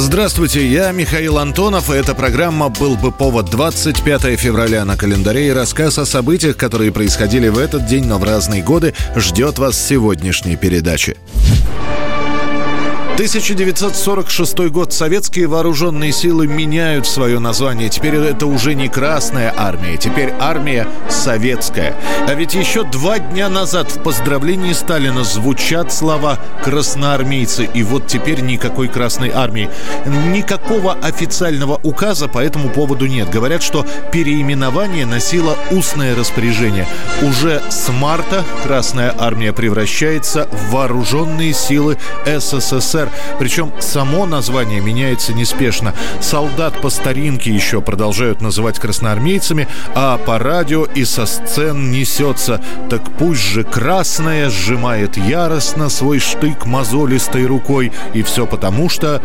Здравствуйте, я Михаил Антонов, и эта программа «Был бы повод» 25 февраля на календаре и рассказ о событиях, которые происходили в этот день, но в разные годы, ждет вас сегодняшней передаче. 1946 год. Советские вооруженные силы меняют свое название. Теперь это уже не Красная армия, теперь армия советская. А ведь еще два дня назад в поздравлении Сталина звучат слова «красноармейцы». И вот теперь никакой Красной армии. Никакого официального указа по этому поводу нет. Говорят, что переименование носило устное распоряжение. Уже с марта Красная армия превращается в вооруженные силы СССР причем само название меняется неспешно. Солдат по старинке еще продолжают называть красноармейцами, а по радио и со сцен несется. Так пусть же красная сжимает яростно свой штык мозолистой рукой. И все потому, что...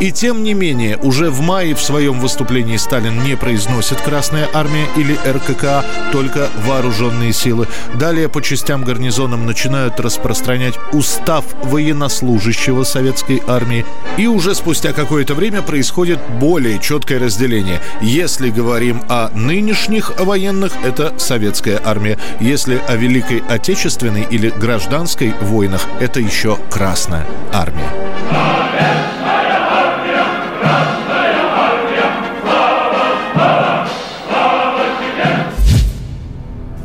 И тем не менее, уже в мае в своем выступлении Сталин не произносит «Красная армия» или РККА, только «Вооруженные силы». Далее по частям гарнизонам начинают распространять устав военнослужащего советской армии. И уже спустя какое-то время происходит более четкое разделение. Если говорим о нынешних военных, это советская армия. Если о Великой Отечественной или гражданской войнах, это еще Красная армия.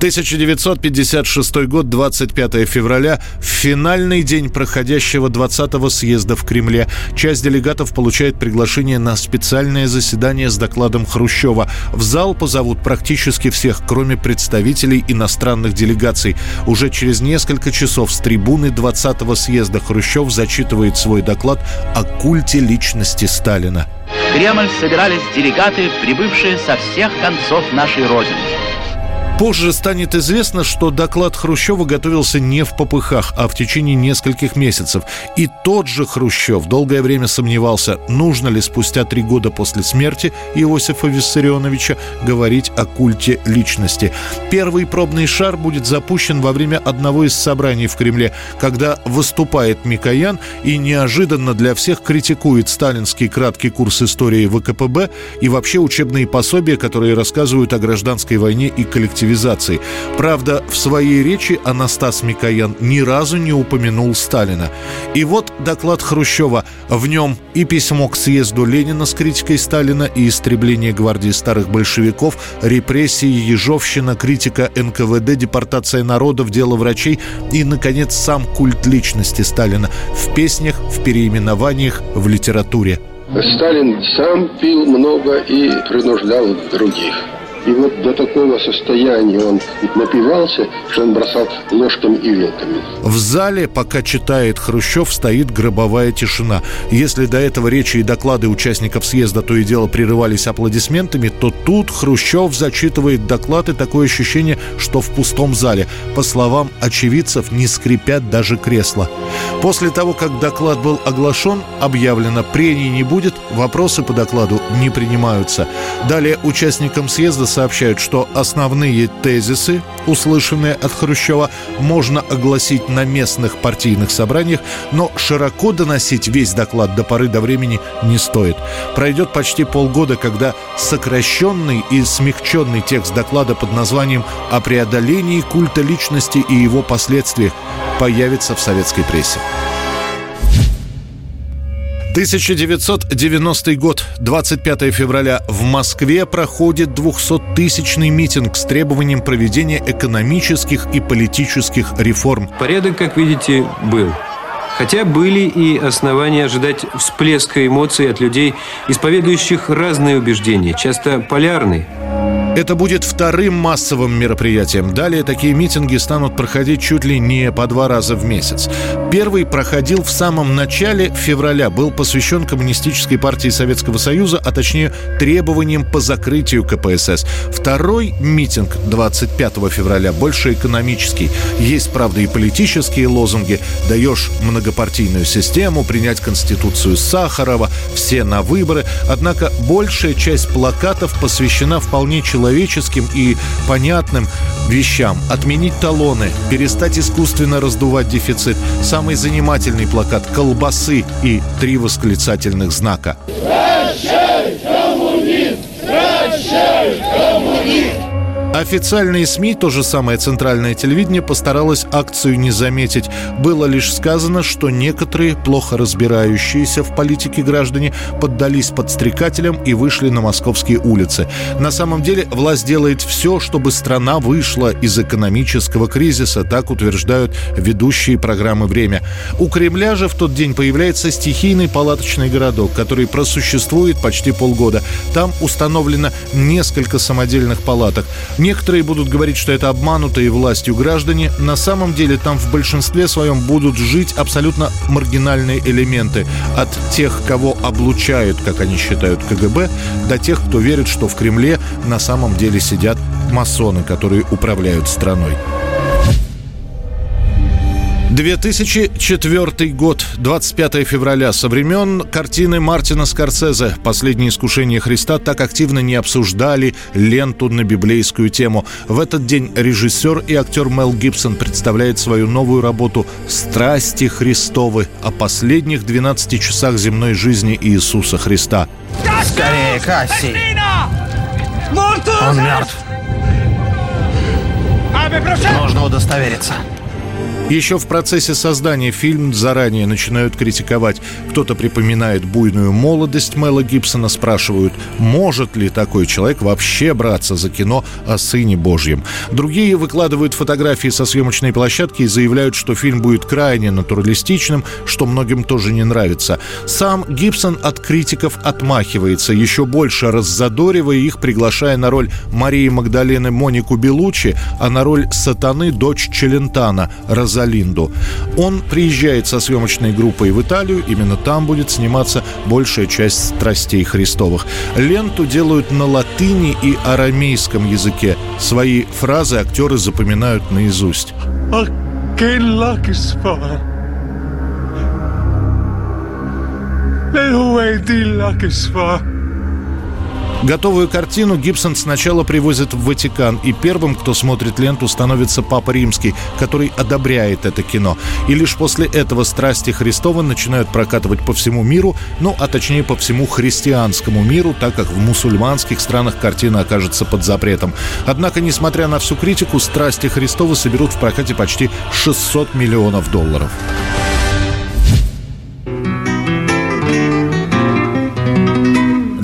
1956 год, 25 февраля, в финальный день проходящего 20-го съезда в Кремле. Часть делегатов получает приглашение на специальное заседание с докладом Хрущева. В зал позовут практически всех, кроме представителей иностранных делегаций. Уже через несколько часов с трибуны 20-го съезда Хрущев зачитывает свой доклад о культе личности Сталина. В Кремль собирались делегаты, прибывшие со всех концов нашей Родины. Позже станет известно, что доклад Хрущева готовился не в попыхах, а в течение нескольких месяцев. И тот же Хрущев долгое время сомневался, нужно ли спустя три года после смерти Иосифа Виссарионовича говорить о культе личности. Первый пробный шар будет запущен во время одного из собраний в Кремле, когда выступает Микоян и неожиданно для всех критикует сталинский краткий курс истории ВКПБ и вообще учебные пособия, которые рассказывают о гражданской войне и коллективизации коллективизации. Правда, в своей речи Анастас Микоян ни разу не упомянул Сталина. И вот доклад Хрущева. В нем и письмо к съезду Ленина с критикой Сталина, и истребление гвардии старых большевиков, репрессии, ежовщина, критика НКВД, депортация народов, дело врачей и, наконец, сам культ личности Сталина в песнях, в переименованиях, в литературе. Сталин сам пил много и принуждал других. И вот до такого состояния он напивался, что он бросал ложками и вилками. В зале, пока читает Хрущев, стоит гробовая тишина. Если до этого речи и доклады участников съезда то и дело прерывались аплодисментами, то тут Хрущев зачитывает доклад и такое ощущение, что в пустом зале. По словам очевидцев, не скрипят даже кресла. После того, как доклад был оглашен, объявлено прений не будет, вопросы по докладу не принимаются. Далее участникам съезда сообщают, что основные тезисы, услышанные от Хрущева, можно огласить на местных партийных собраниях, но широко доносить весь доклад до поры до времени не стоит. Пройдет почти полгода, когда сокращенный и смягченный текст доклада под названием «О преодолении культа личности и его последствиях» появится в советской прессе. 1990 год, 25 февраля. В Москве проходит 200-тысячный митинг с требованием проведения экономических и политических реформ. Порядок, как видите, был. Хотя были и основания ожидать всплеска эмоций от людей, исповедующих разные убеждения, часто полярные. Это будет вторым массовым мероприятием. Далее такие митинги станут проходить чуть ли не по два раза в месяц. Первый проходил в самом начале февраля, был посвящен Коммунистической партии Советского Союза, а точнее требованиям по закрытию КПСС. Второй митинг 25 февраля больше экономический. Есть, правда, и политические лозунги. Даешь многопартийную систему, принять Конституцию Сахарова, все на выборы. Однако большая часть плакатов посвящена вполне человеческому человеческим и понятным вещам. Отменить талоны, перестать искусственно раздувать дефицит. Самый занимательный плакат – колбасы и три восклицательных знака. Прощай, Официальные СМИ, то же самое центральное телевидение, постаралось акцию не заметить. Было лишь сказано, что некоторые, плохо разбирающиеся в политике граждане, поддались подстрекателям и вышли на московские улицы. На самом деле власть делает все, чтобы страна вышла из экономического кризиса, так утверждают ведущие программы «Время». У Кремля же в тот день появляется стихийный палаточный городок, который просуществует почти полгода. Там установлено несколько самодельных палаток. Некоторые будут говорить, что это обманутые властью граждане. На самом деле там в большинстве своем будут жить абсолютно маргинальные элементы. От тех, кого облучают, как они считают, КГБ, до тех, кто верит, что в Кремле на самом деле сидят масоны, которые управляют страной. 2004 год, 25 февраля. Со времен картины Мартина Скорсезе «Последнее искушение Христа» так активно не обсуждали ленту на библейскую тему. В этот день режиссер и актер Мел Гибсон представляет свою новую работу «Страсти Христовы» о последних 12 часах земной жизни Иисуса Христа. Скорее, Касси! Он мертв. Нужно удостовериться. Еще в процессе создания фильм заранее начинают критиковать. Кто-то припоминает буйную молодость Мэла Гибсона, спрашивают, может ли такой человек вообще браться за кино о Сыне Божьем. Другие выкладывают фотографии со съемочной площадки и заявляют, что фильм будет крайне натуралистичным, что многим тоже не нравится. Сам Гибсон от критиков отмахивается, еще больше раззадоривая их, приглашая на роль Марии Магдалены Монику Белучи, а на роль сатаны дочь Челентана, Розалинду. Он приезжает со съемочной группой в Италию, именно там будет сниматься большая часть страстей Христовых. Ленту делают на латыни и арамейском языке. Свои фразы актеры запоминают наизусть. Готовую картину Гибсон сначала привозит в Ватикан, и первым, кто смотрит ленту, становится Папа Римский, который одобряет это кино. И лишь после этого «Страсти Христова» начинают прокатывать по всему миру, ну, а точнее по всему христианскому миру, так как в мусульманских странах картина окажется под запретом. Однако, несмотря на всю критику, «Страсти Христова» соберут в прокате почти 600 миллионов долларов.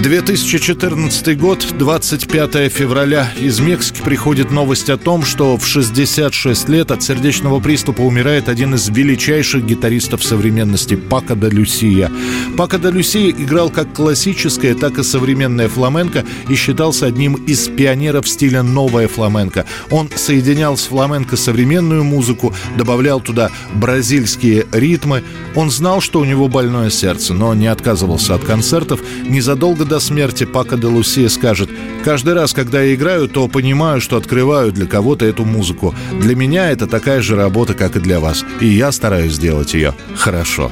2014 год, 25 февраля. Из Мексики приходит новость о том, что в 66 лет от сердечного приступа умирает один из величайших гитаристов современности Пако де Люсия. Пако де Люсия играл как классическое, так и современное фламенко и считался одним из пионеров стиля новая фламенко. Он соединял с фламенко современную музыку, добавлял туда бразильские ритмы. Он знал, что у него больное сердце, но не отказывался от концертов. Незадолго до смерти Пака де Лусия скажет «Каждый раз, когда я играю, то понимаю, что открываю для кого-то эту музыку. Для меня это такая же работа, как и для вас, и я стараюсь сделать ее хорошо».